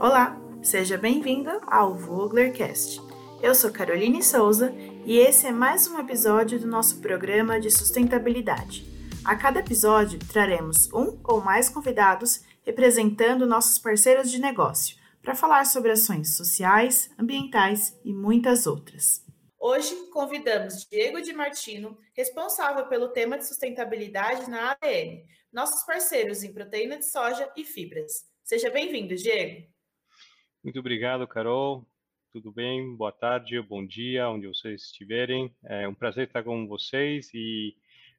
Olá, seja bem-vindo ao Voglercast. Eu sou Caroline Souza e esse é mais um episódio do nosso programa de sustentabilidade. A cada episódio traremos um ou mais convidados representando nossos parceiros de negócio para falar sobre ações sociais, ambientais e muitas outras. Hoje convidamos Diego de Martino, responsável pelo tema de sustentabilidade na ADM, nossos parceiros em proteína de soja e fibras. Seja bem-vindo, Diego. Muito obrigado, Carol. Tudo bem? Boa tarde, bom dia, onde vocês estiverem. É um prazer estar com vocês e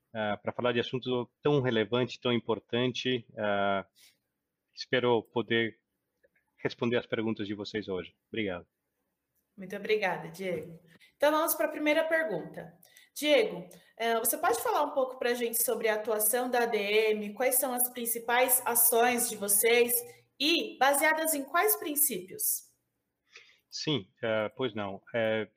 uh, para falar de assunto tão relevante, tão importante. Uh, espero poder responder as perguntas de vocês hoje. Obrigado. Muito obrigada, Diego. Então vamos para a primeira pergunta. Diego, é, você pode falar um pouco para a gente sobre a atuação da ADM, quais são as principais ações de vocês e baseadas em quais princípios? Sim, uh, pois não. Uh,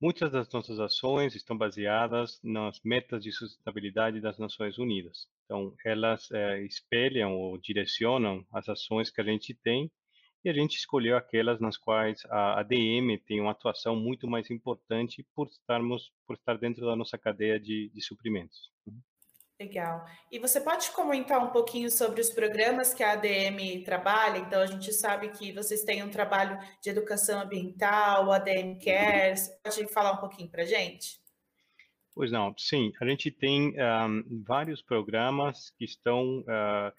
muitas das nossas ações estão baseadas nas metas de sustentabilidade das Nações Unidas. Então, elas uh, espelham ou direcionam as ações que a gente tem e a gente escolheu aquelas nas quais a ADM tem uma atuação muito mais importante por estarmos por estar dentro da nossa cadeia de, de suprimentos. Uhum. Legal. E você pode comentar um pouquinho sobre os programas que a ADM trabalha? Então, a gente sabe que vocês têm um trabalho de educação ambiental, ADM Cares. Pode falar um pouquinho para a gente? Pois não, sim. A gente tem um, vários programas que estão. Uh,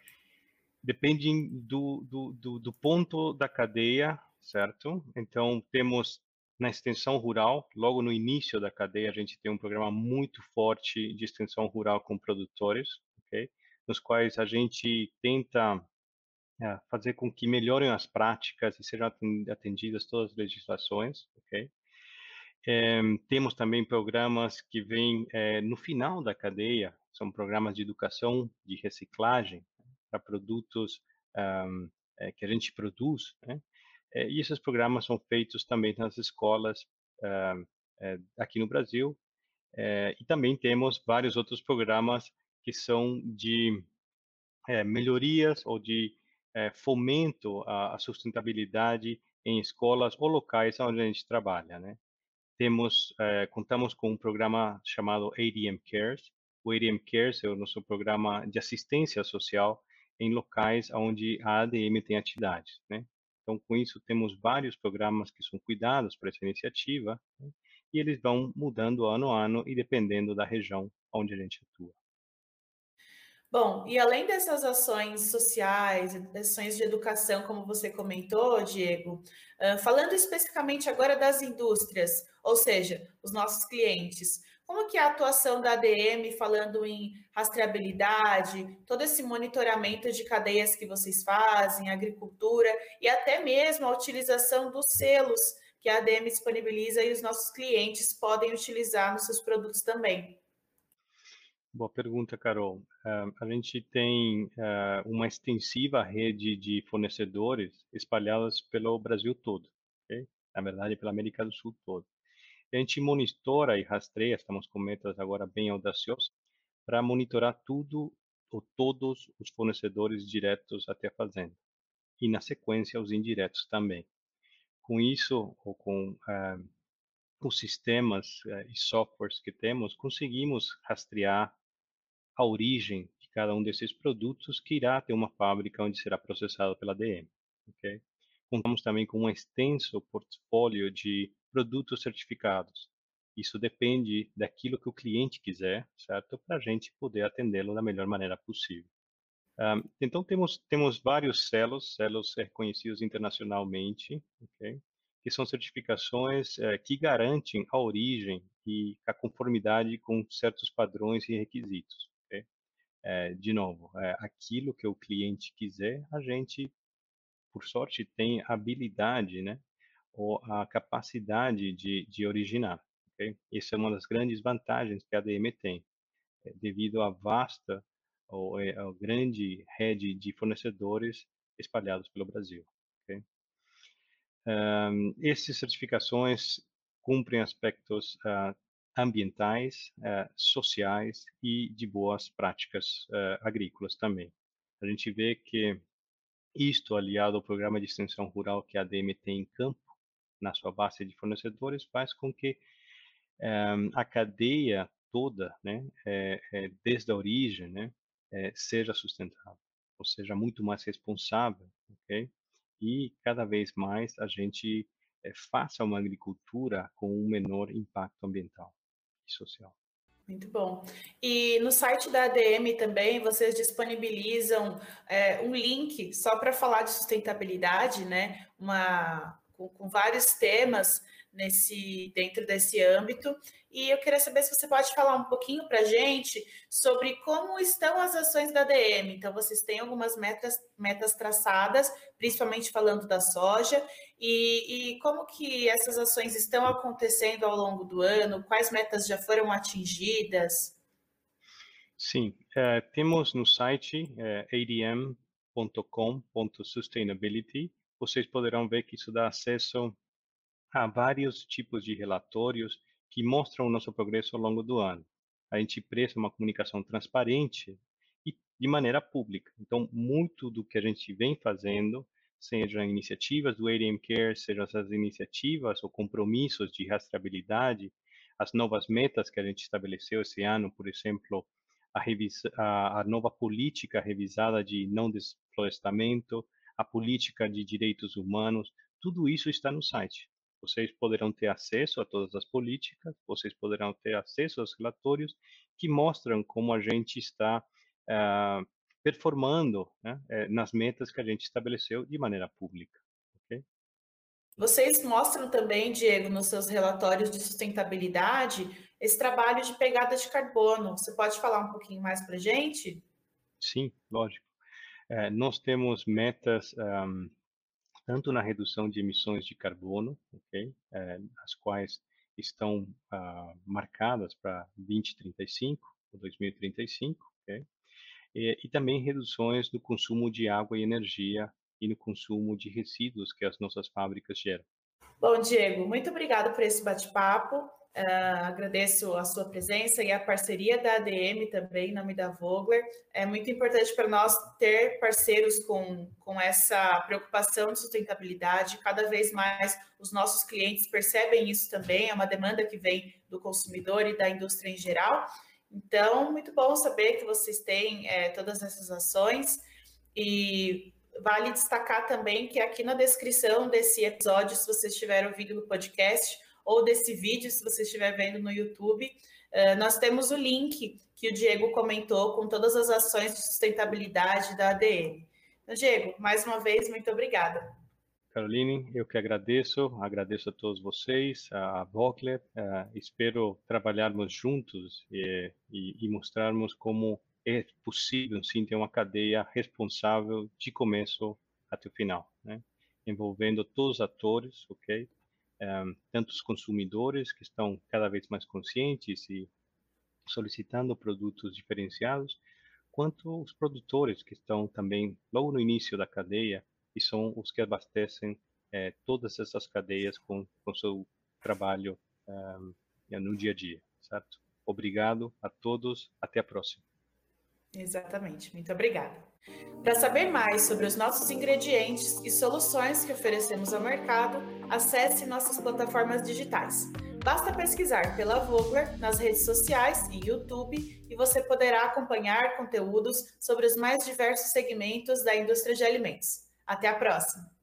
dependem do, do, do, do ponto da cadeia, certo? Então, temos na extensão rural, logo no início da cadeia, a gente tem um programa muito forte de extensão rural com produtores, ok? Nos quais a gente tenta é, fazer com que melhorem as práticas e sejam atendidas todas as legislações? É, temos também programas que vêm é, no final da cadeia, são programas de educação de reciclagem para produtos um, é, que a gente produz, né? É, e esses programas são feitos também nas escolas uh, aqui no Brasil. É, e também temos vários outros programas que são de melhorias ou de fomento à, sustentabilidade em escolas ou locais onde a gente trabalha, né? Temos, contamos com um programa chamado ADM Cares. O ADM Cares é o nosso programa de assistência social em locais onde a ADM tem atividades, né? Então, com isso, temos vários programas que são cuidados para essa iniciativa né? e eles vão mudando ano a ano e dependendo da região onde a gente atua. Bom, e além dessas ações sociais, ações de educação, como você comentou, Diego, falando especificamente agora das indústrias, ou seja, os nossos clientes, como que é a atuação da ADM falando em rastreabilidade, todo esse monitoramento de cadeias que vocês fazem, agricultura e até mesmo a utilização dos selos que a ADM disponibiliza e os nossos clientes podem utilizar nos seus produtos também? Boa pergunta, Carol. Uh, a gente tem uh, uma extensiva rede de fornecedores espalhadas pelo Brasil todo, okay? na verdade, pela América do Sul todo a gente monitora e rastreia, estamos com metas agora bem audaciosas, para monitorar tudo ou todos os fornecedores diretos até a fazenda. E, na sequência, os indiretos também. Com isso, ou com uh, os sistemas uh, e softwares que temos, conseguimos rastrear a origem de cada um desses produtos que irá ter uma fábrica onde será processado pela DM. Okay? Contamos também com um extenso portfólio de produtos certificados. Isso depende daquilo que o cliente quiser, certo? Para a gente poder atendê-lo da melhor maneira possível. Um, então, temos, temos vários selos, selos reconhecidos internacionalmente, okay? que são certificações eh, que garantem a origem e a conformidade com certos padrões e requisitos. Okay? Eh, de novo, eh, aquilo que o cliente quiser, a gente, por sorte, tem habilidade né, ou a capacidade de, de originar. Okay? Essa é uma das grandes vantagens que a ADM tem, é, devido à vasta ou a grande rede de fornecedores espalhados pelo Brasil. Okay? Um, essas certificações cumprem aspectos uh, ambientais, uh, sociais e de boas práticas uh, agrícolas também. A gente vê que Isto, aliado ao programa de extensão rural que a ADM tem em campo, na sua base de fornecedores, faz com que um, a cadeia toda, né, é, é, desde a origem, né, é, seja sustentável, ou seja, muito mais responsável, ok? E cada vez mais a gente faça uma agricultura com um menor impacto ambiental e social. Muito bom. E no site da ADM também vocês disponibilizam é, um link só para falar de sustentabilidade, né? Uma, com, com vários temas nesse dentro desse âmbito. E eu queria saber se você pode falar um pouquinho para a gente sobre como estão as ações da DM. Então, vocês têm algumas metas, metas traçadas, principalmente falando da soja, e, e como que essas ações estão acontecendo ao longo do ano, quais metas já foram atingidas? Sim, uh, temos no site eh, adm.com.sustainability, vocês poderão ver que isso dá acesso há vários tipos de relatórios que mostram o nosso progresso ao longo do ano. A gente presta uma comunicação transparente e de maneira pública. Então, muito do que a gente vem fazendo, sejam iniciativas do ADM Care, sejam essas iniciativas ou compromissos de rastreabilidade, as novas metas que a gente estabeleceu esse ano, por exemplo, a, a, a nova política revisada de não desflorestamento, a política de direitos humanos, tudo isso está no site. Vocês poderão ter acesso a todas as políticas, vocês poderão ter acesso aos relatórios que mostram como a gente está uh, performando né, eh, nas metas que a gente estabeleceu de maneira pública. Okay? Vocês mostram também, Diego, nos seus relatórios de sustentabilidade, esse trabalho de pegada de carbono. Você pode falar um pouquinho mais para a gente? Sim, lógico. É, nós temos metas um, tanto na redução de emissões de carbono, okay, é, as quais estão uh, marcadas para 2035 ou 2035, okay, e, e também reduções no consumo de água e energia e no consumo de resíduos que as nossas fábricas geram. Bom, Diego, muito obrigado por esse bate-papo. Uh, agradeço a sua presença e a parceria da ADM também, em nome da Vogler. É muito importante para nós ter parceiros com, com essa preocupação de sustentabilidade. Cada vez mais os nossos clientes percebem isso também, é uma demanda que vem do consumidor e da indústria em geral. Então, muito bom saber que vocês têm é, todas essas ações e vale destacar também que aqui na descrição desse episódio, se vocês estiverem ouvindo no podcast, ou desse vídeo, se você estiver vendo no YouTube, uh, nós temos o link que o Diego comentou com todas as ações de sustentabilidade da ADM. Então, Diego, mais uma vez, muito obrigada. Caroline, eu que agradeço, agradeço a todos vocês, a Vogler, uh, espero trabalharmos juntos e, e, e, mostrarmos como é possível, sim, ter uma cadeia responsável de começo até o final, né? envolvendo todos os atores, ok? Um, tanto os consumidores que estão cada vez mais conscientes e solicitando produtos diferenciados, quanto os produtores que estão também logo no início da cadeia e são os que abastecem é, todas essas cadeias com o seu trabalho um, no dia a dia, certo? Obrigado a todos, até a próxima. Exatamente, muito obrigada. Para saber mais sobre os nossos ingredientes e soluções que oferecemos ao mercado, acesse nossas plataformas digitais. Basta pesquisar pela Vogler nas redes sociais e YouTube e você poderá acompanhar conteúdos sobre os mais diversos segmentos da indústria de alimentos. Até a próxima!